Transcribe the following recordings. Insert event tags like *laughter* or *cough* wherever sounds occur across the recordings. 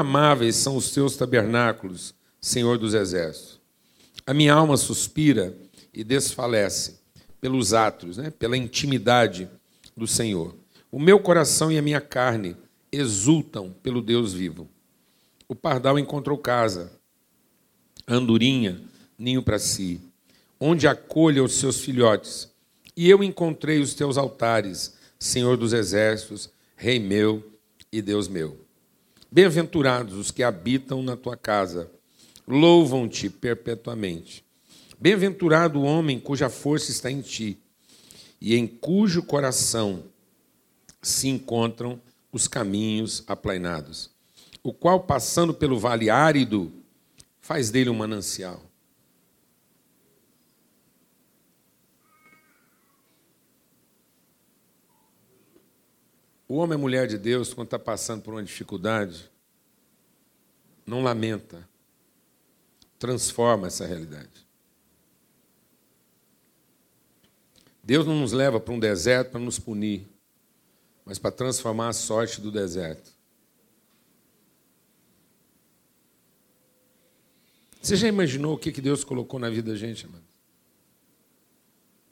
amáveis são os teus tabernáculos, Senhor dos exércitos. A minha alma suspira e desfalece pelos atos, né? pela intimidade do Senhor. O meu coração e a minha carne exultam pelo Deus vivo. O pardal encontrou casa, andorinha, ninho para si, onde acolha os seus filhotes. E eu encontrei os teus altares, Senhor dos exércitos, Rei meu e Deus meu. Bem-aventurados os que habitam na tua casa, louvam-te perpetuamente. Bem-aventurado o homem cuja força está em ti e em cujo coração se encontram os caminhos aplainados, o qual, passando pelo vale árido, faz dele um manancial. O homem e a mulher de Deus, quando está passando por uma dificuldade, não lamenta, transforma essa realidade. Deus não nos leva para um deserto para nos punir, mas para transformar a sorte do deserto. Você já imaginou o que Deus colocou na vida da gente, amado?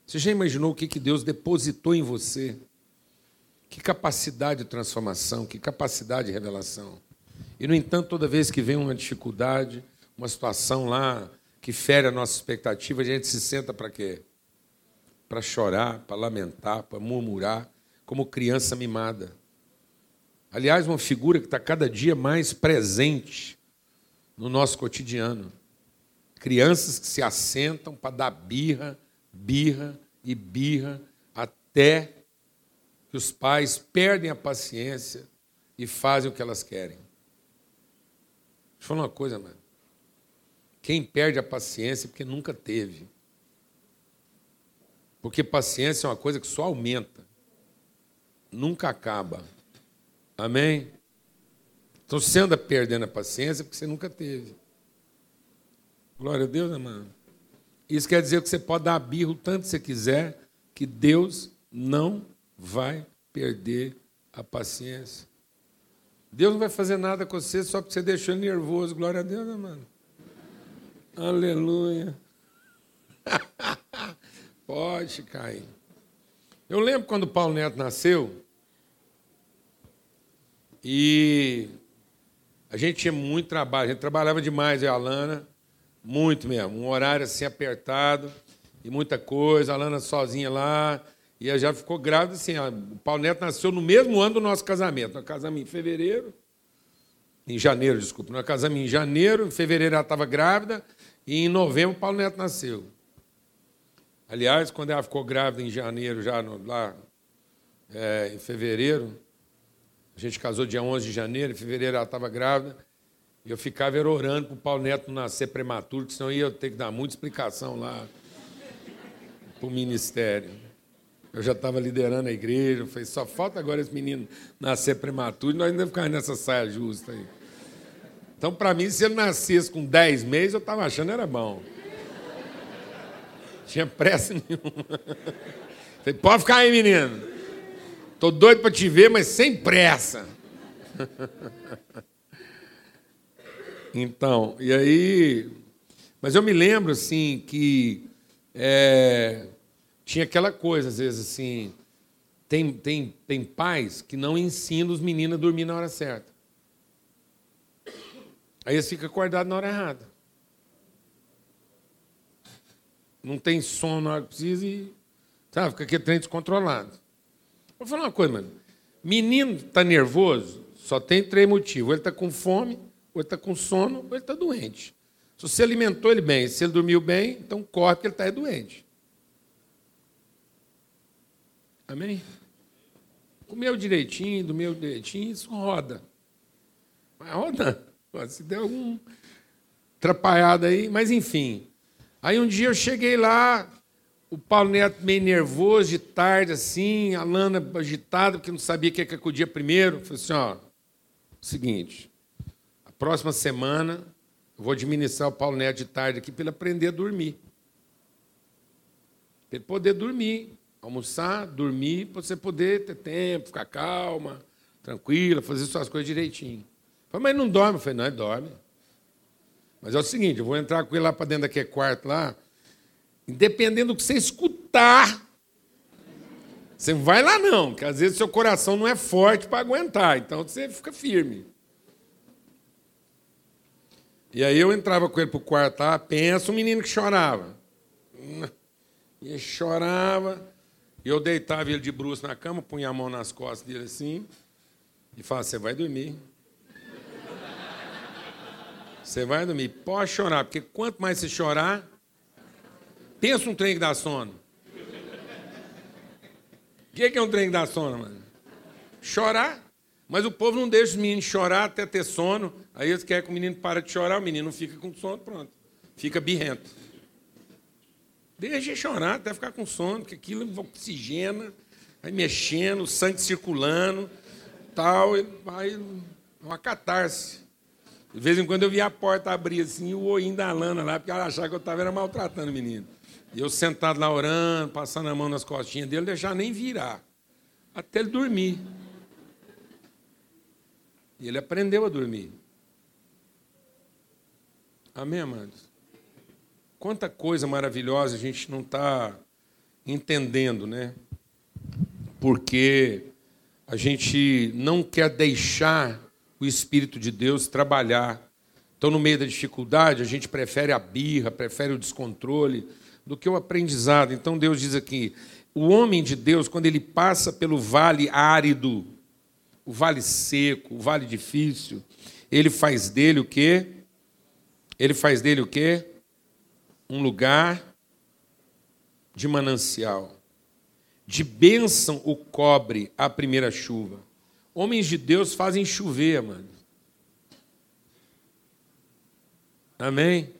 Você já imaginou o que Deus depositou em você? Que capacidade de transformação, que capacidade de revelação. E, no entanto, toda vez que vem uma dificuldade, uma situação lá que fere a nossa expectativa, a gente se senta para quê? Para chorar, para lamentar, para murmurar, como criança mimada. Aliás, uma figura que está cada dia mais presente no nosso cotidiano. Crianças que se assentam para dar birra, birra e birra até os pais perdem a paciência e fazem o que elas querem. Deixa eu falar uma coisa, mano. Quem perde a paciência é porque nunca teve. Porque paciência é uma coisa que só aumenta, nunca acaba. Amém? Então, você anda perdendo a paciência, porque você nunca teve. Glória a Deus, mano. Isso quer dizer que você pode dar birro tanto você quiser, que Deus não vai perder a paciência. Deus não vai fazer nada com você só porque você deixou ele nervoso. Glória a Deus, né, mano? Aleluia. *laughs* Pode cair. Eu lembro quando Paulo Neto nasceu e a gente tinha muito trabalho, a gente trabalhava demais, eu e a Alana, muito mesmo, um horário assim apertado e muita coisa, a Alana sozinha lá, e ela já ficou grávida assim. O Paulo Neto nasceu no mesmo ano do nosso casamento. Nós casamos em fevereiro. Em janeiro, desculpa. Nós casamos em janeiro, em fevereiro ela estava grávida, e em novembro o Paulo Neto nasceu. Aliás, quando ela ficou grávida em janeiro, já no, lá é, em fevereiro, a gente casou dia 11 de janeiro, em fevereiro ela estava grávida, e eu ficava orando para o Paulo Neto nascer prematuro, porque senão ia ter que dar muita explicação lá para o ministério. Eu já estava liderando a igreja, eu falei, só falta agora esse menino nascer prematuro e nós ainda ficamos nessa saia justa aí. Então, para mim, se ele nascesse com 10 meses, eu estava achando era bom. Tinha pressa *laughs* nenhuma. Falei, pode ficar aí, menino. Estou doido para te ver, mas sem pressa. *laughs* Então, e aí. Mas eu me lembro, assim, que. É, tinha aquela coisa, às vezes, assim. Tem, tem, tem pais que não ensinam os meninos a dormir na hora certa. Aí eles ficam acordados na hora errada. Não tem sono na hora que precisa e. Sabe, fica aquele trem descontrolado. Vou falar uma coisa, mano. Menino está nervoso, só tem três motivos. Ou ele está com fome, ou ele está com sono, ou ele está doente. Se você alimentou ele bem, se ele dormiu bem, então corre que ele está doente. Amém? Comeu direitinho, do meu direitinho, isso roda. Mas roda. Se der algum atrapalhado aí, mas enfim. Aí um dia eu cheguei lá, o Paulo Neto meio nervoso, de tarde, assim, a Lana agitada, porque não sabia o que ia acudir primeiro. Eu falei assim, ó, seguinte, a próxima semana eu vou administrar o Paulo Neto de tarde aqui para ele aprender a dormir. Para ele poder dormir almoçar, dormir, para você poder ter tempo, ficar calma, tranquila, fazer suas coisas direitinho. Falei, mas não dorme? Eu falei, não, ele dorme. Mas é o seguinte, eu vou entrar com ele lá para dentro daquele quarto lá, dependendo do que você escutar, você não vai lá não, porque às vezes seu coração não é forte para aguentar, então você fica firme. E aí eu entrava com ele para o quarto lá, pensa um menino que chorava. E chorava, e eu deitava ele de bruxo na cama, punha a mão nas costas dele assim, e falava, você vai dormir. *laughs* Você vai dormir. Pode chorar, porque quanto mais você chorar, pensa um trem que dá sono. O que é um trem que dá sono, mano? Chorar. Mas o povo não deixa os meninos chorar até ter sono. Aí eles querem que o menino pare de chorar, o menino fica com sono, pronto. Fica birrento. Deixa chorar até ficar com sono, porque aquilo oxigena, vai mexendo, o sangue circulando, tal, e vai uma catarse. De vez em quando eu via a porta abrir assim, o olhinho da Lana lá, porque ela achava que eu estava maltratando o menino. E eu sentado lá orando, passando a mão nas costinhas dele, deixar nem virar. Até ele dormir. E ele aprendeu a dormir. Amém, amados? Quanta coisa maravilhosa a gente não está entendendo, né? Porque a gente não quer deixar o Espírito de Deus trabalhar. Então, no meio da dificuldade, a gente prefere a birra, prefere o descontrole do que o aprendizado. Então, Deus diz aqui: o homem de Deus, quando ele passa pelo vale árido, o vale seco, o vale difícil, ele faz dele o quê? Ele faz dele o quê? Um lugar de manancial. De bênção o cobre a primeira chuva. Homens de Deus fazem chover, mano. Amém?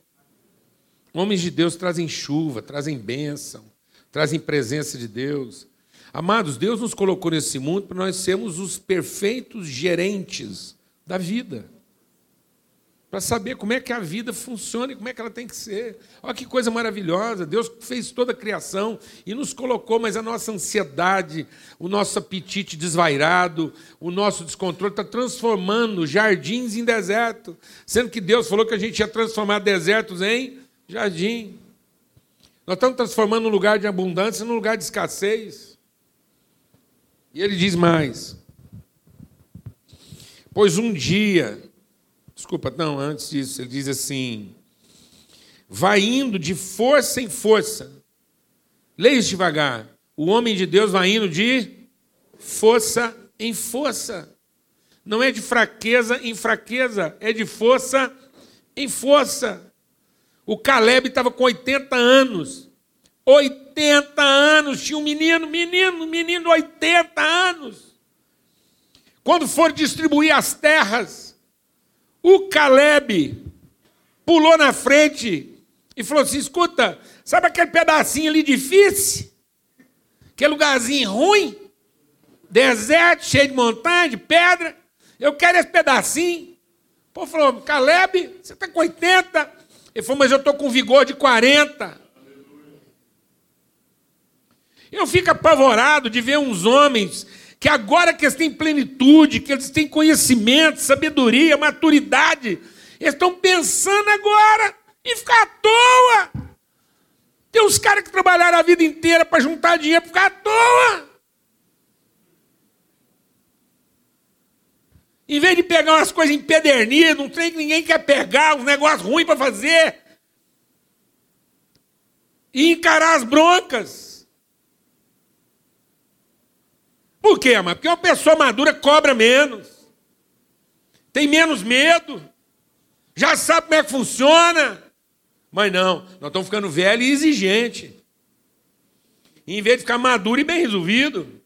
Homens de Deus trazem chuva, trazem bênção, trazem presença de Deus. Amados, Deus nos colocou nesse mundo para nós sermos os perfeitos gerentes da vida para saber como é que a vida funciona e como é que ela tem que ser. Olha que coisa maravilhosa! Deus fez toda a criação e nos colocou, mas a nossa ansiedade, o nosso apetite desvairado, o nosso descontrole está transformando jardins em deserto, sendo que Deus falou que a gente ia transformar desertos em jardim. Nós estamos transformando um lugar de abundância num lugar de escassez. E ele diz mais: Pois um dia Desculpa, não, antes disso, ele diz assim: vai indo de força em força. Leia devagar. O homem de Deus vai indo de força em força. Não é de fraqueza em fraqueza, é de força em força. O Caleb estava com 80 anos. 80 anos, tinha um menino, menino, menino, 80 anos. Quando for distribuir as terras, o Caleb pulou na frente e falou assim: escuta, sabe aquele pedacinho ali difícil? Aquele lugarzinho ruim? Deserto, cheio de montanha, de pedra. Eu quero esse pedacinho. O povo falou: Caleb, você está com 80. Ele falou: mas eu estou com vigor de 40. Eu fico apavorado de ver uns homens que agora que eles têm plenitude, que eles têm conhecimento, sabedoria, maturidade, eles estão pensando agora em ficar à toa. Tem uns caras que trabalharam a vida inteira para juntar dinheiro para ficar à toa. Em vez de pegar umas coisas empedernidas, um trem que ninguém quer pegar, um negócio ruim para fazer, e encarar as broncas. Por quê, amado? Porque uma pessoa madura cobra menos, tem menos medo, já sabe como é que funciona. Mas não, nós estamos ficando velho e exigente. em vez de ficar maduro e bem resolvido.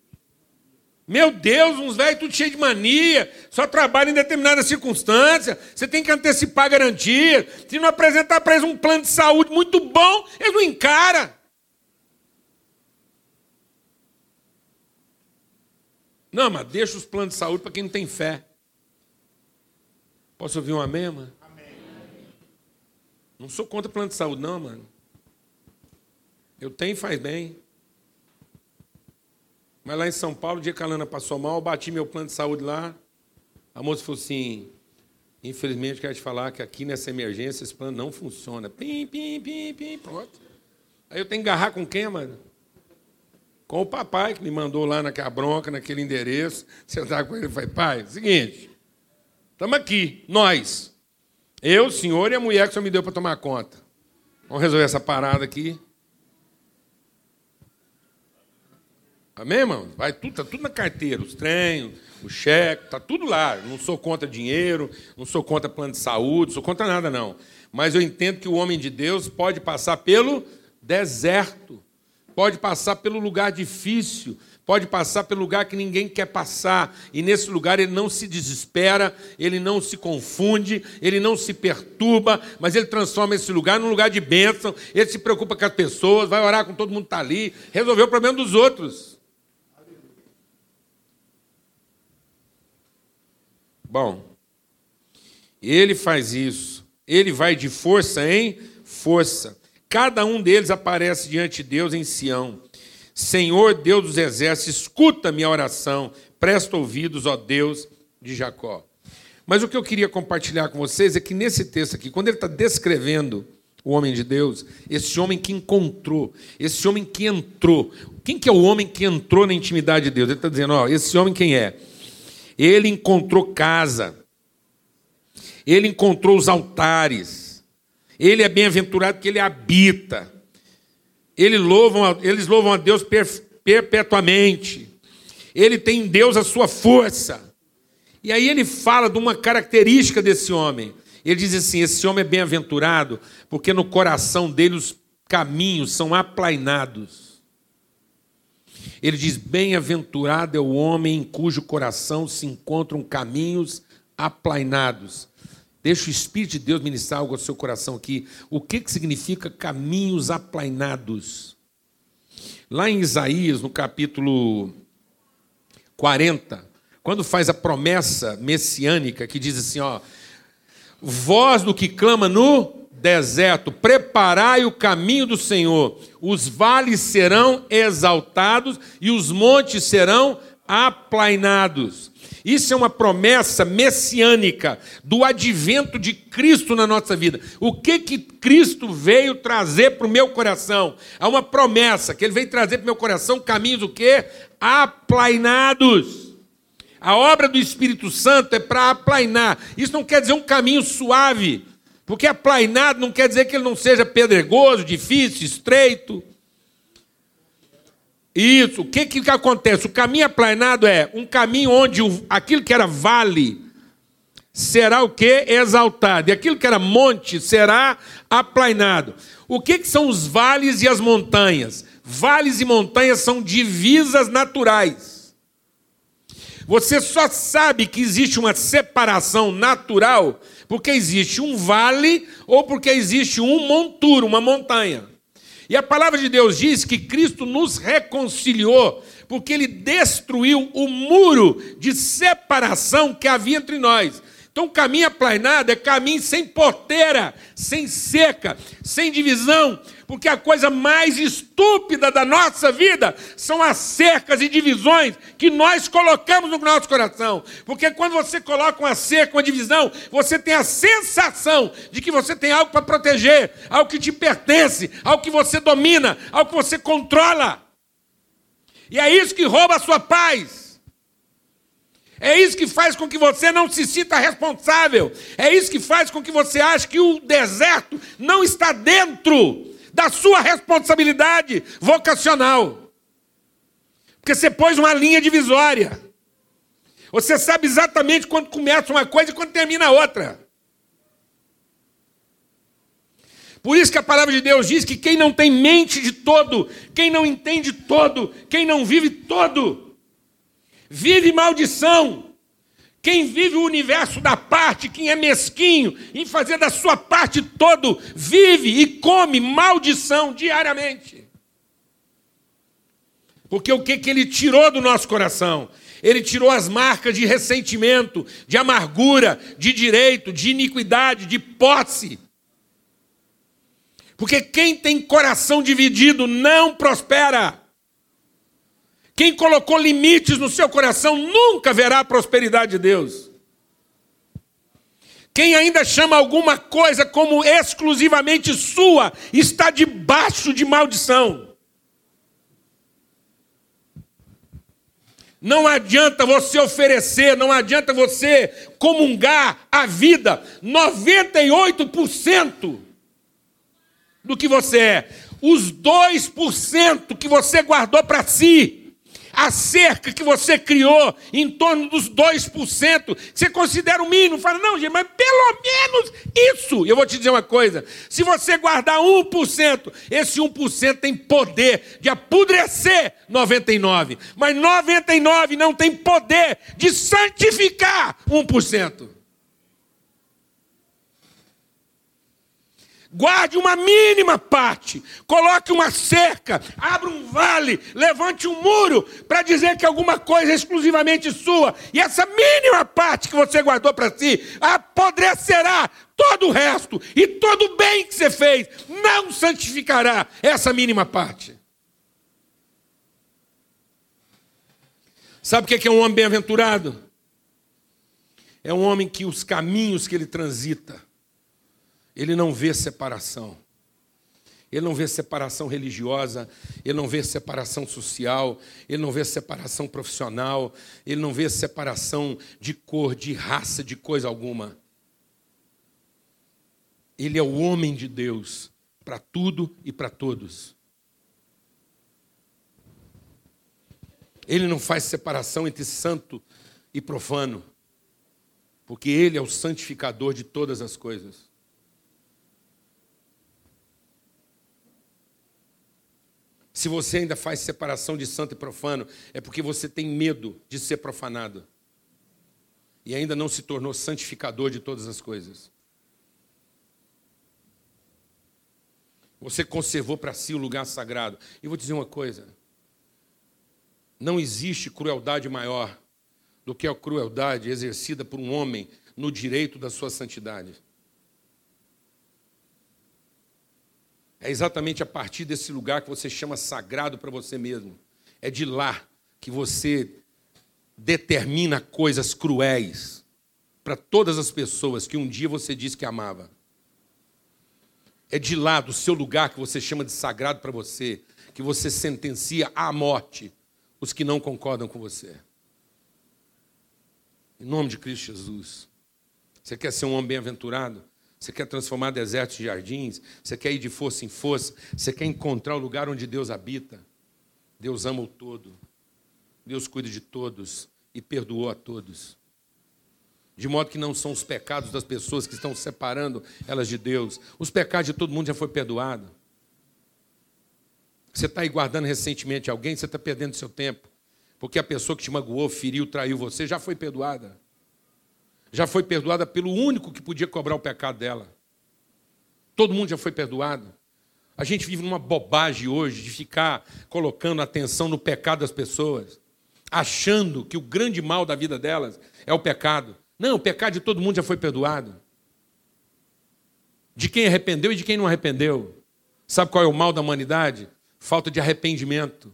Meu Deus, uns velhos tudo cheio de mania, só trabalham em determinada circunstância. Você tem que antecipar a garantia. Se não apresentar para eles um plano de saúde muito bom, eles não encaram. Não, mas deixa os planos de saúde para quem não tem fé. Posso ouvir um amém, mano? Amém. Não sou contra plano de saúde, não, mano. Eu tenho e faz bem. Mas lá em São Paulo, o dia que a Lana passou mal, eu bati meu plano de saúde lá. A moça falou assim: Infelizmente, quero te falar que aqui nessa emergência esse plano não funciona. Pim, pim, pim, pim, pronto. Aí eu tenho que agarrar com quem, mano? Com o papai que me mandou lá naquela bronca, naquele endereço. Sentar com ele e falei, pai, seguinte, estamos aqui, nós. Eu, o senhor e a mulher que o senhor me deu para tomar conta. Vamos resolver essa parada aqui. Amém, irmão? Vai tudo, tá tudo na carteira, os trem, o cheque, tá tudo lá. Não sou contra dinheiro, não sou contra plano de saúde, não sou contra nada não. Mas eu entendo que o homem de Deus pode passar pelo deserto, pode passar pelo lugar difícil, pode passar pelo lugar que ninguém quer passar, e nesse lugar ele não se desespera, ele não se confunde, ele não se perturba, mas ele transforma esse lugar num lugar de bênção, ele se preocupa com as pessoas, vai orar com todo mundo que está ali, resolver o problema dos outros. Bom, ele faz isso. Ele vai de força em força. Cada um deles aparece diante de Deus em Sião. Senhor Deus dos exércitos, escuta minha oração, presta ouvidos, ó Deus de Jacó. Mas o que eu queria compartilhar com vocês é que nesse texto aqui, quando ele está descrevendo o homem de Deus, esse homem que encontrou, esse homem que entrou. Quem que é o homem que entrou na intimidade de Deus? Ele está dizendo, ó, esse homem quem é? Ele encontrou casa. Ele encontrou os altares. Ele é bem-aventurado porque ele habita. Ele louvam, eles louvam a Deus perpetuamente. Ele tem em Deus a sua força. E aí ele fala de uma característica desse homem. Ele diz assim: esse homem é bem-aventurado porque no coração dele os caminhos são aplainados. Ele diz: Bem-aventurado é o homem em cujo coração se encontram caminhos aplainados. Deixa o Espírito de Deus ministrar algo ao seu coração aqui. O que, que significa caminhos aplainados? Lá em Isaías, no capítulo 40, quando faz a promessa messiânica que diz assim: ó, voz do que clama no deserto, preparai o caminho do Senhor, os vales serão exaltados e os montes serão aplainados. Isso é uma promessa messiânica do advento de Cristo na nossa vida. O que que Cristo veio trazer para o meu coração? Há uma promessa que ele veio trazer para o meu coração caminhos o quê? Aplainados. A obra do Espírito Santo é para aplainar. Isso não quer dizer um caminho suave. Porque aplainado não quer dizer que ele não seja pedregoso, difícil, estreito. Isso. O que, que acontece? O caminho aplainado é um caminho onde aquilo que era vale será o que? Exaltado. E aquilo que era monte será aplainado. O que, que são os vales e as montanhas? Vales e montanhas são divisas naturais. Você só sabe que existe uma separação natural porque existe um vale ou porque existe um monturo, uma montanha. E a palavra de Deus diz que Cristo nos reconciliou, porque ele destruiu o muro de separação que havia entre nós. Então, caminho aplainado é caminho sem porteira, sem seca, sem divisão, porque a coisa mais estúpida da nossa vida são as cercas e divisões que nós colocamos no nosso coração. Porque quando você coloca uma cerca, uma divisão, você tem a sensação de que você tem algo para proteger, algo que te pertence, algo que você domina, algo que você controla. E é isso que rouba a sua paz. É isso que faz com que você não se sinta responsável. É isso que faz com que você ache que o deserto não está dentro da sua responsabilidade vocacional. Porque você pôs uma linha divisória. Você sabe exatamente quando começa uma coisa e quando termina outra. Por isso que a palavra de Deus diz que quem não tem mente de todo, quem não entende todo, quem não vive todo, vive maldição. Quem vive o universo da parte, quem é mesquinho em fazer da sua parte todo, vive e come maldição diariamente. Porque o que, que ele tirou do nosso coração? Ele tirou as marcas de ressentimento, de amargura, de direito, de iniquidade, de posse. Porque quem tem coração dividido não prospera. Quem colocou limites no seu coração nunca verá a prosperidade de Deus. Quem ainda chama alguma coisa como exclusivamente sua, está debaixo de maldição. Não adianta você oferecer, não adianta você comungar a vida 98% do que você é. Os 2% que você guardou para si a cerca que você criou em torno dos 2%, que você considera o mínimo, fala, não, gente, mas pelo menos isso. Eu vou te dizer uma coisa: se você guardar 1%, esse 1% tem poder de apodrecer 99%, mas 99% não tem poder de santificar 1%. Guarde uma mínima parte, coloque uma cerca, abra um vale, levante um muro para dizer que alguma coisa é exclusivamente sua, e essa mínima parte que você guardou para si apodrecerá todo o resto, e todo o bem que você fez. Não santificará essa mínima parte. Sabe o que é um homem bem-aventurado? É um homem que os caminhos que ele transita, ele não vê separação. Ele não vê separação religiosa, ele não vê separação social, ele não vê separação profissional, ele não vê separação de cor, de raça, de coisa alguma. Ele é o homem de Deus para tudo e para todos. Ele não faz separação entre santo e profano, porque ele é o santificador de todas as coisas. Se você ainda faz separação de santo e profano, é porque você tem medo de ser profanado. E ainda não se tornou santificador de todas as coisas. Você conservou para si o lugar sagrado. E vou dizer uma coisa: não existe crueldade maior do que a crueldade exercida por um homem no direito da sua santidade. É exatamente a partir desse lugar que você chama sagrado para você mesmo. É de lá que você determina coisas cruéis para todas as pessoas que um dia você disse que amava. É de lá, do seu lugar que você chama de sagrado para você, que você sentencia à morte os que não concordam com você. Em nome de Cristo Jesus. Você quer ser um homem bem-aventurado? Você quer transformar desertos em jardins? Você quer ir de força em força? Você quer encontrar o lugar onde Deus habita? Deus ama o todo. Deus cuida de todos e perdoou a todos. De modo que não são os pecados das pessoas que estão separando elas de Deus. Os pecados de todo mundo já foi perdoado. Você está aí guardando recentemente alguém, você está perdendo seu tempo. Porque a pessoa que te magoou, feriu, traiu você, já foi perdoada já foi perdoada pelo único que podia cobrar o pecado dela. Todo mundo já foi perdoado. A gente vive numa bobagem hoje de ficar colocando atenção no pecado das pessoas, achando que o grande mal da vida delas é o pecado. Não, o pecado de todo mundo já foi perdoado. De quem arrependeu e de quem não arrependeu. Sabe qual é o mal da humanidade? Falta de arrependimento,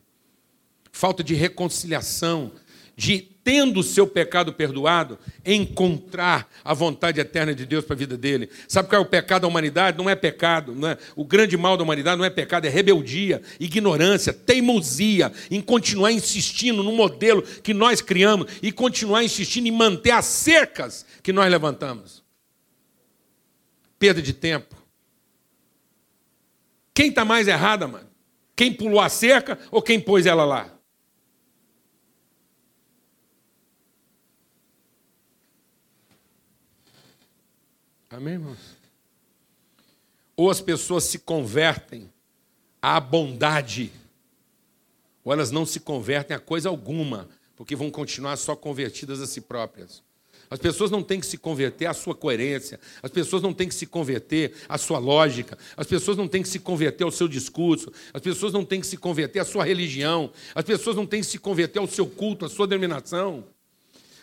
falta de reconciliação, de, tendo o seu pecado perdoado, encontrar a vontade eterna de Deus para a vida dele. Sabe qual é o pecado da humanidade? Não é pecado. Não é? O grande mal da humanidade não é pecado, é rebeldia, ignorância, teimosia em continuar insistindo no modelo que nós criamos e continuar insistindo em manter as cercas que nós levantamos. Perda de tempo. Quem está mais errada, mano? Quem pulou a cerca ou quem pôs ela lá? Amém, irmãos? Ou as pessoas se convertem à bondade, ou elas não se convertem a coisa alguma, porque vão continuar só convertidas a si próprias. As pessoas não têm que se converter à sua coerência, as pessoas não têm que se converter à sua lógica, as pessoas não têm que se converter ao seu discurso, as pessoas não têm que se converter à sua religião, as pessoas não têm que se converter ao seu culto, à sua denominação.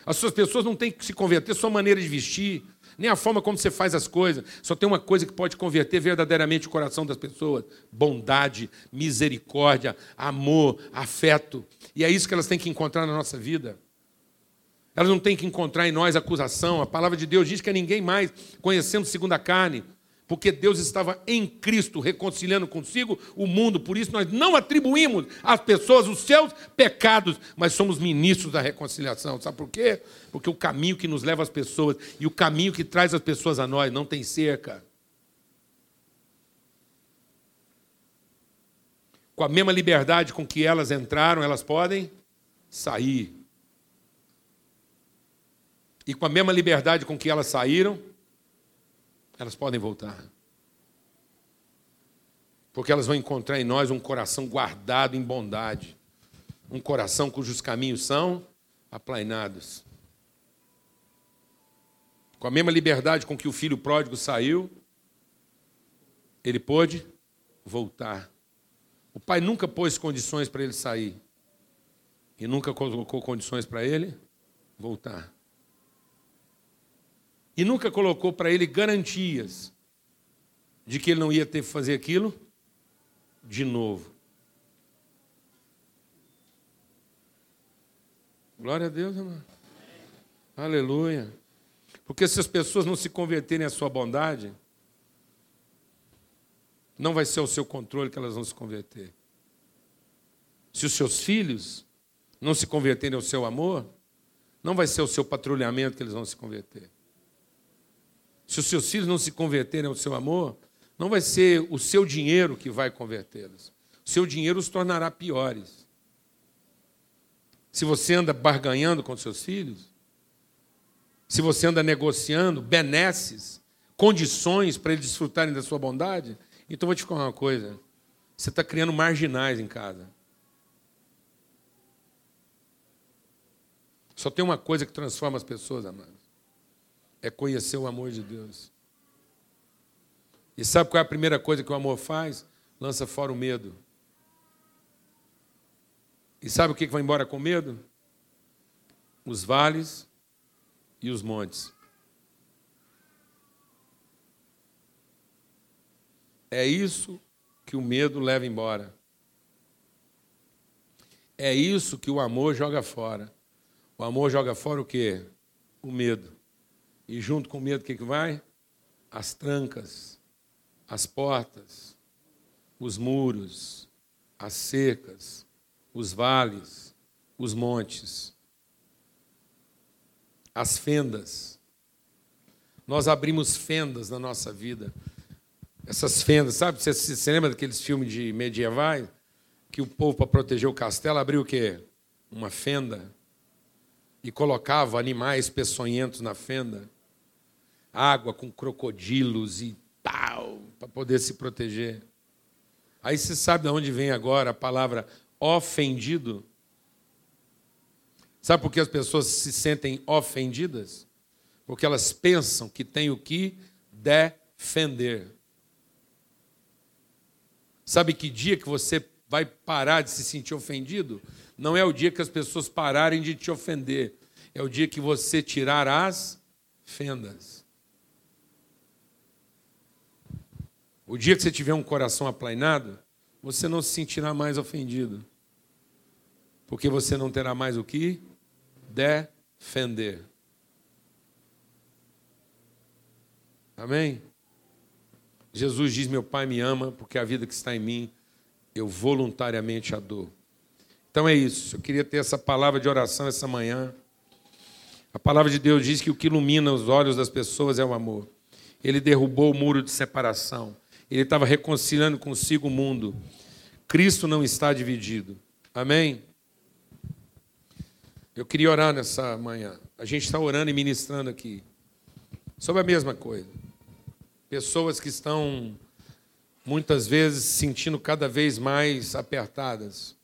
As suas pessoas não têm que se converter à sua maneira de vestir, nem a forma como você faz as coisas. Só tem uma coisa que pode converter verdadeiramente o coração das pessoas: bondade, misericórdia, amor, afeto. E é isso que elas têm que encontrar na nossa vida. Elas não têm que encontrar em nós acusação. A palavra de Deus diz que é ninguém mais conhecendo segundo a carne, porque Deus estava em Cristo reconciliando consigo o mundo. Por isso nós não atribuímos às pessoas os seus pecados, mas somos ministros da reconciliação. Sabe por quê? Porque o caminho que nos leva às pessoas e o caminho que traz as pessoas a nós não tem cerca. Com a mesma liberdade com que elas entraram, elas podem sair. E com a mesma liberdade com que elas saíram, elas podem voltar. Porque elas vão encontrar em nós um coração guardado em bondade, um coração cujos caminhos são aplainados. Com a mesma liberdade com que o filho pródigo saiu, ele pôde voltar. O pai nunca pôs condições para ele sair. E nunca colocou condições para ele voltar. E nunca colocou para ele garantias de que ele não ia ter que fazer aquilo de novo. Glória a Deus, irmão. Aleluia. Porque se as pessoas não se converterem à sua bondade, não vai ser o seu controle que elas vão se converter. Se os seus filhos não se converterem ao seu amor, não vai ser o seu patrulhamento que eles vão se converter. Se os seus filhos não se converterem ao seu amor, não vai ser o seu dinheiro que vai convertê-los. O seu dinheiro os tornará piores. Se você anda barganhando com seus filhos, se você anda negociando benesses, condições para eles desfrutarem da sua bondade, então vou te falar uma coisa: você está criando marginais em casa. Só tem uma coisa que transforma as pessoas, amados: é conhecer o amor de Deus. E sabe qual é a primeira coisa que o amor faz? Lança fora o medo. E sabe o que vai embora com medo? Os vales e os montes. É isso que o medo leva embora. É isso que o amor joga fora. O amor joga fora o quê? O medo. E junto com o medo, o que, que vai? As trancas, as portas, os muros, as cercas, os vales, os montes, as fendas. Nós abrimos fendas na nossa vida essas fendas, sabe? Você se lembra daqueles filmes de medievais? Que o povo, para proteger o castelo, abriu o quê? Uma fenda. E colocava animais peçonhentos na fenda. Água com crocodilos e tal, para poder se proteger. Aí você sabe de onde vem agora a palavra ofendido? Sabe por que as pessoas se sentem ofendidas? Porque elas pensam que tem o que defender. Sabe que dia que você vai parar de se sentir ofendido? Não é o dia que as pessoas pararem de te ofender, é o dia que você tirar as fendas. O dia que você tiver um coração aplainado, você não se sentirá mais ofendido. Porque você não terá mais o que defender. Amém? Jesus diz: Meu Pai me ama, porque a vida que está em mim, eu voluntariamente a dou. Então é isso. Eu queria ter essa palavra de oração essa manhã. A palavra de Deus diz que o que ilumina os olhos das pessoas é o amor. Ele derrubou o muro de separação. Ele estava reconciliando consigo o mundo. Cristo não está dividido. Amém? Eu queria orar nessa manhã. A gente está orando e ministrando aqui sobre a mesma coisa. Pessoas que estão muitas vezes se sentindo cada vez mais apertadas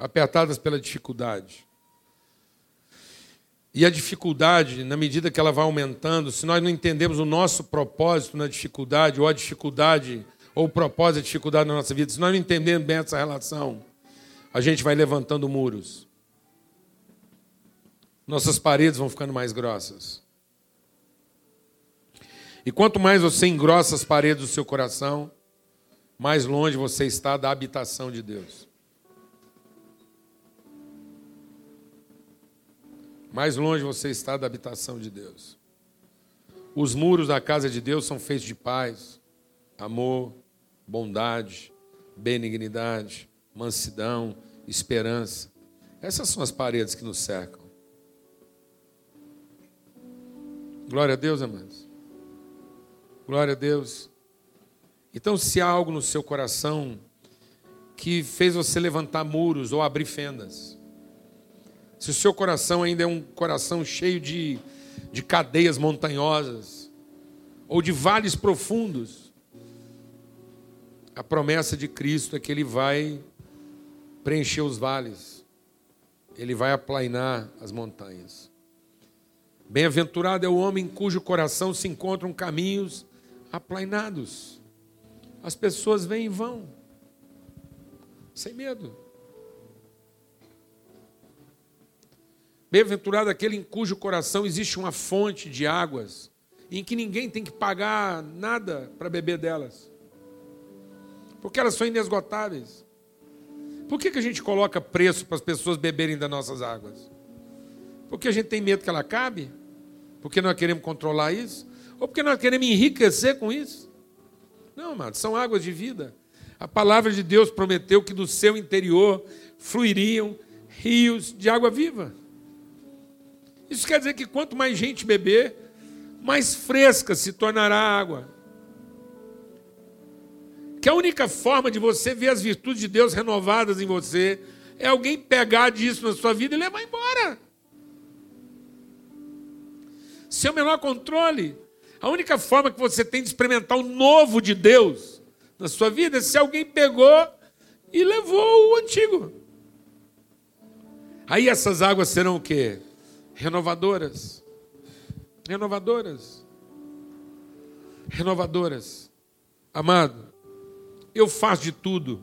apertadas pela dificuldade. E a dificuldade, na medida que ela vai aumentando, se nós não entendemos o nosso propósito na dificuldade, ou a dificuldade, ou o propósito da dificuldade na nossa vida, se nós não entendemos bem essa relação, a gente vai levantando muros. Nossas paredes vão ficando mais grossas. E quanto mais você engrossa as paredes do seu coração, mais longe você está da habitação de Deus. Mais longe você está da habitação de Deus. Os muros da casa de Deus são feitos de paz, amor, bondade, benignidade, mansidão, esperança. Essas são as paredes que nos cercam. Glória a Deus, amados. Glória a Deus. Então, se há algo no seu coração que fez você levantar muros ou abrir fendas, se o seu coração ainda é um coração cheio de, de cadeias montanhosas ou de vales profundos, a promessa de Cristo é que Ele vai preencher os vales, Ele vai aplainar as montanhas. Bem-aventurado é o homem cujo coração se encontram caminhos aplainados. As pessoas vêm e vão, sem medo. Bem-aventurado aquele em cujo coração existe uma fonte de águas, em que ninguém tem que pagar nada para beber delas, porque elas são inesgotáveis. Por que, que a gente coloca preço para as pessoas beberem das nossas águas? Porque a gente tem medo que ela acabe? Porque nós queremos controlar isso? Ou porque nós queremos enriquecer com isso? Não, mano, são águas de vida. A palavra de Deus prometeu que do seu interior fluiriam rios de água viva. Isso quer dizer que quanto mais gente beber, mais fresca se tornará a água. Que a única forma de você ver as virtudes de Deus renovadas em você é alguém pegar disso na sua vida e levar embora seu menor controle. A única forma que você tem de experimentar o novo de Deus na sua vida é se alguém pegou e levou o antigo. Aí essas águas serão o quê? Renovadoras. Renovadoras. Renovadoras. Amado, eu faço de tudo.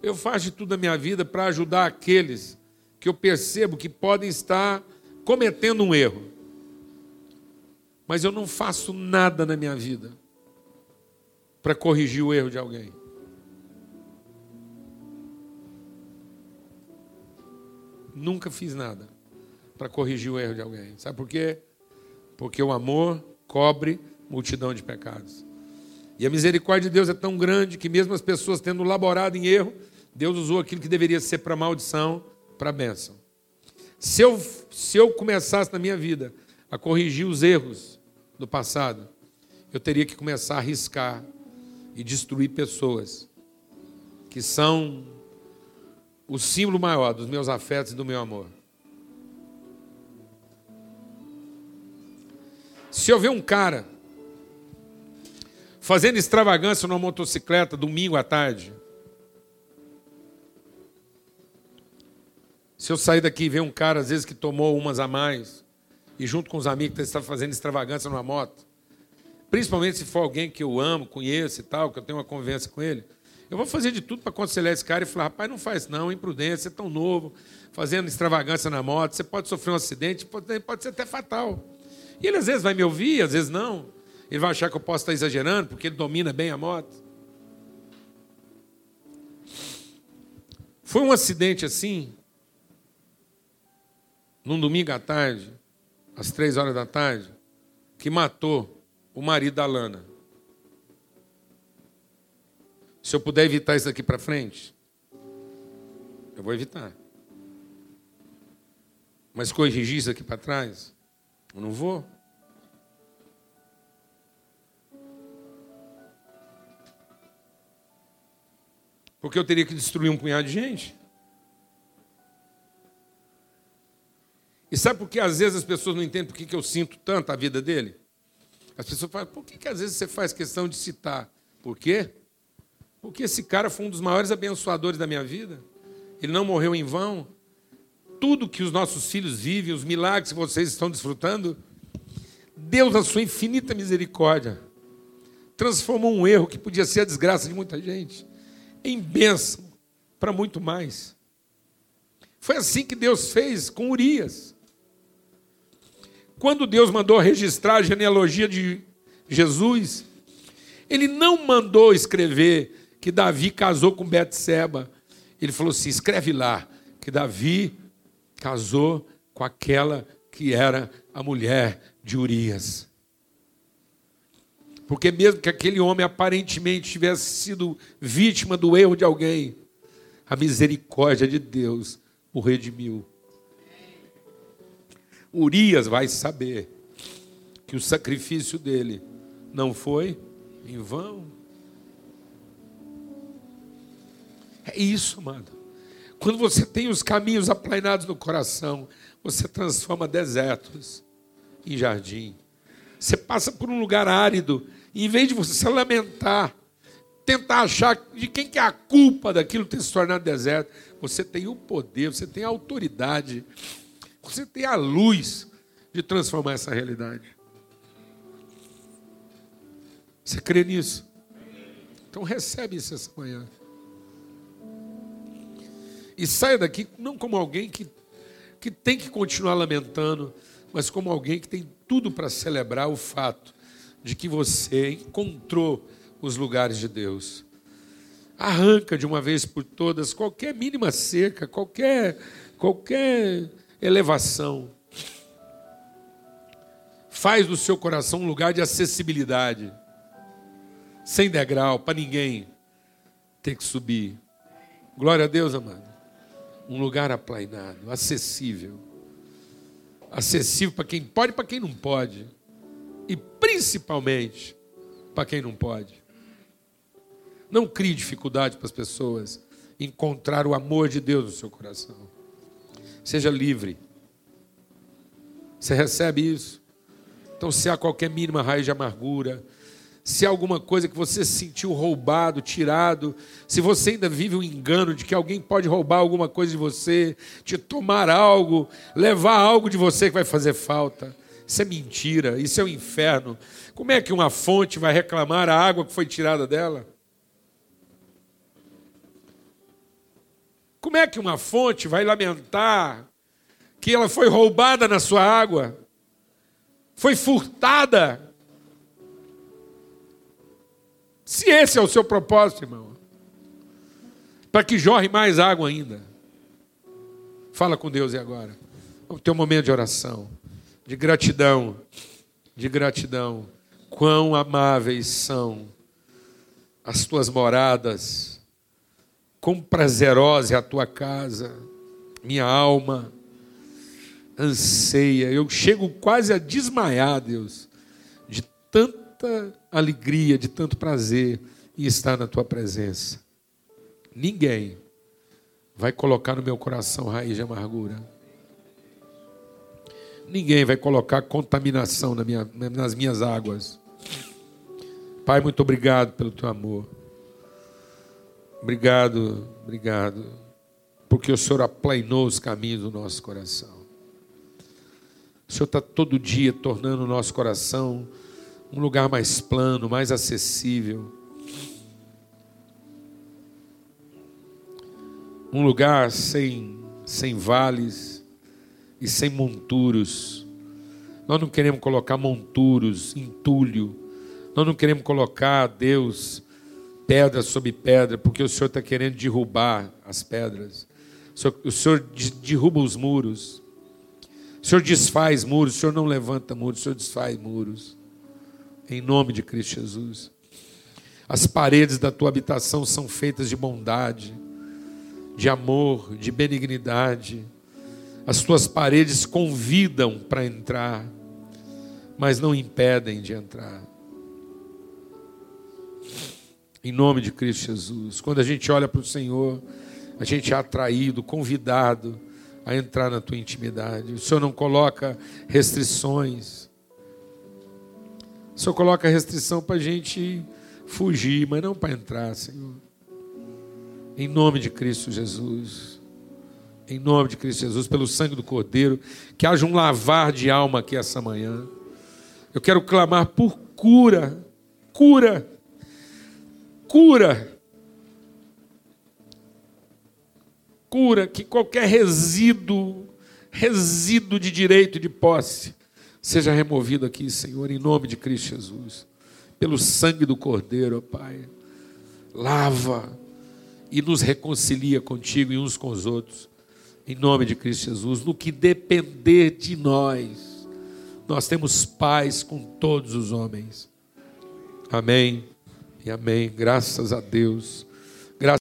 Eu faço de tudo na minha vida para ajudar aqueles que eu percebo que podem estar cometendo um erro, mas eu não faço nada na minha vida para corrigir o erro de alguém. Nunca fiz nada para corrigir o erro de alguém. Sabe por quê? Porque o amor cobre multidão de pecados. E a misericórdia de Deus é tão grande que, mesmo as pessoas tendo laborado em erro, Deus usou aquilo que deveria ser para maldição, para bênção. Se eu, se eu começasse na minha vida a corrigir os erros do passado, eu teria que começar a arriscar e destruir pessoas que são o símbolo maior dos meus afetos e do meu amor. Se eu ver um cara fazendo extravagância numa motocicleta domingo à tarde, Se eu sair daqui e ver um cara, às vezes, que tomou umas a mais, e junto com os amigos está fazendo extravagância numa moto, principalmente se for alguém que eu amo, conheço e tal, que eu tenho uma convivência com ele, eu vou fazer de tudo para aconselhar esse cara e falar: rapaz, não faz não, imprudência, você é tão novo, fazendo extravagância na moto, você pode sofrer um acidente, pode, pode ser até fatal. E ele às vezes vai me ouvir, às vezes não. Ele vai achar que eu posso estar exagerando, porque ele domina bem a moto. Foi um acidente assim, num domingo à tarde, às três horas da tarde, que matou o marido da Lana. Se eu puder evitar isso daqui para frente, eu vou evitar. Mas corrigir isso aqui para trás, eu não vou. Porque eu teria que destruir um punhado de gente. E sabe por que às vezes as pessoas não entendem por que, eu sinto tanto a vida dele? As pessoas falam, por que, que às vezes você faz questão de citar? Por quê? Porque esse cara foi um dos maiores abençoadores da minha vida. Ele não morreu em vão. Tudo que os nossos filhos vivem, os milagres que vocês estão desfrutando, Deus, na sua infinita misericórdia, transformou um erro que podia ser a desgraça de muita gente em bênção para muito mais. Foi assim que Deus fez com Urias. Quando Deus mandou registrar a genealogia de Jesus, ele não mandou escrever que Davi casou com Betseba. Ele falou assim: escreve lá que Davi casou com aquela que era a mulher de Urias. Porque mesmo que aquele homem aparentemente tivesse sido vítima do erro de alguém, a misericórdia de Deus o redimiu. Urias vai saber que o sacrifício dele não foi em vão. É isso, amado. Quando você tem os caminhos aplainados no coração, você transforma desertos em jardim. Você passa por um lugar árido, e em vez de você se lamentar, tentar achar de quem que é a culpa daquilo ter se tornado deserto, você tem o poder, você tem a autoridade, você tem a luz de transformar essa realidade. Você crê nisso? Então recebe isso essa manhã. E saia daqui não como alguém que, que tem que continuar lamentando, mas como alguém que tem tudo para celebrar o fato de que você encontrou os lugares de Deus. Arranca de uma vez por todas qualquer mínima seca, qualquer, qualquer elevação. Faz do seu coração um lugar de acessibilidade, sem degrau, para ninguém ter que subir. Glória a Deus, amado. Um lugar aplainado, acessível. Acessível para quem pode e para quem não pode. E principalmente para quem não pode. Não crie dificuldade para as pessoas encontrar o amor de Deus no seu coração. Seja livre. Você recebe isso? Então, se há qualquer mínima raiz de amargura, se há alguma coisa que você se sentiu roubado, tirado, se você ainda vive um engano de que alguém pode roubar alguma coisa de você, te tomar algo, levar algo de você que vai fazer falta. Isso é mentira, isso é o um inferno. Como é que uma fonte vai reclamar a água que foi tirada dela? Como é que uma fonte vai lamentar que ela foi roubada na sua água? Foi furtada? Se esse é o seu propósito, irmão, para que jorre mais água ainda. Fala com Deus e agora. Vamos ter um momento de oração, de gratidão, de gratidão. Quão amáveis são as tuas moradas, quão prazerosa é a tua casa, minha alma anseia. Eu chego quase a desmaiar, Deus, de tanto tanta alegria, de tanto prazer em estar na tua presença. Ninguém vai colocar no meu coração raiz de amargura. Ninguém vai colocar contaminação na minha, nas minhas águas. Pai, muito obrigado pelo teu amor. Obrigado, obrigado, porque o Senhor aplainou os caminhos do nosso coração. O Senhor está todo dia tornando o nosso coração um lugar mais plano, mais acessível. Um lugar sem, sem vales e sem monturos. Nós não queremos colocar monturos, entulho. Nós não queremos colocar, Deus, pedra sobre pedra, porque o Senhor está querendo derrubar as pedras. O Senhor, o Senhor derruba os muros. O Senhor desfaz muros, o Senhor não levanta muros, o Senhor desfaz muros em nome de Cristo Jesus. As paredes da tua habitação são feitas de bondade, de amor, de benignidade. As tuas paredes convidam para entrar, mas não impedem de entrar. Em nome de Cristo Jesus. Quando a gente olha para o Senhor, a gente é atraído, convidado a entrar na tua intimidade. O Senhor não coloca restrições. Senhor coloca restrição para a gente fugir, mas não para entrar, Senhor. Em nome de Cristo Jesus. Em nome de Cristo Jesus, pelo sangue do Cordeiro, que haja um lavar de alma aqui essa manhã. Eu quero clamar por cura, cura, cura. Cura que qualquer resíduo, resíduo de direito de posse, seja removido aqui, Senhor, em nome de Cristo Jesus. Pelo sangue do Cordeiro, ó Pai. Lava e nos reconcilia contigo e uns com os outros. Em nome de Cristo Jesus, no que depender de nós, nós temos paz com todos os homens. Amém e amém. Graças a Deus.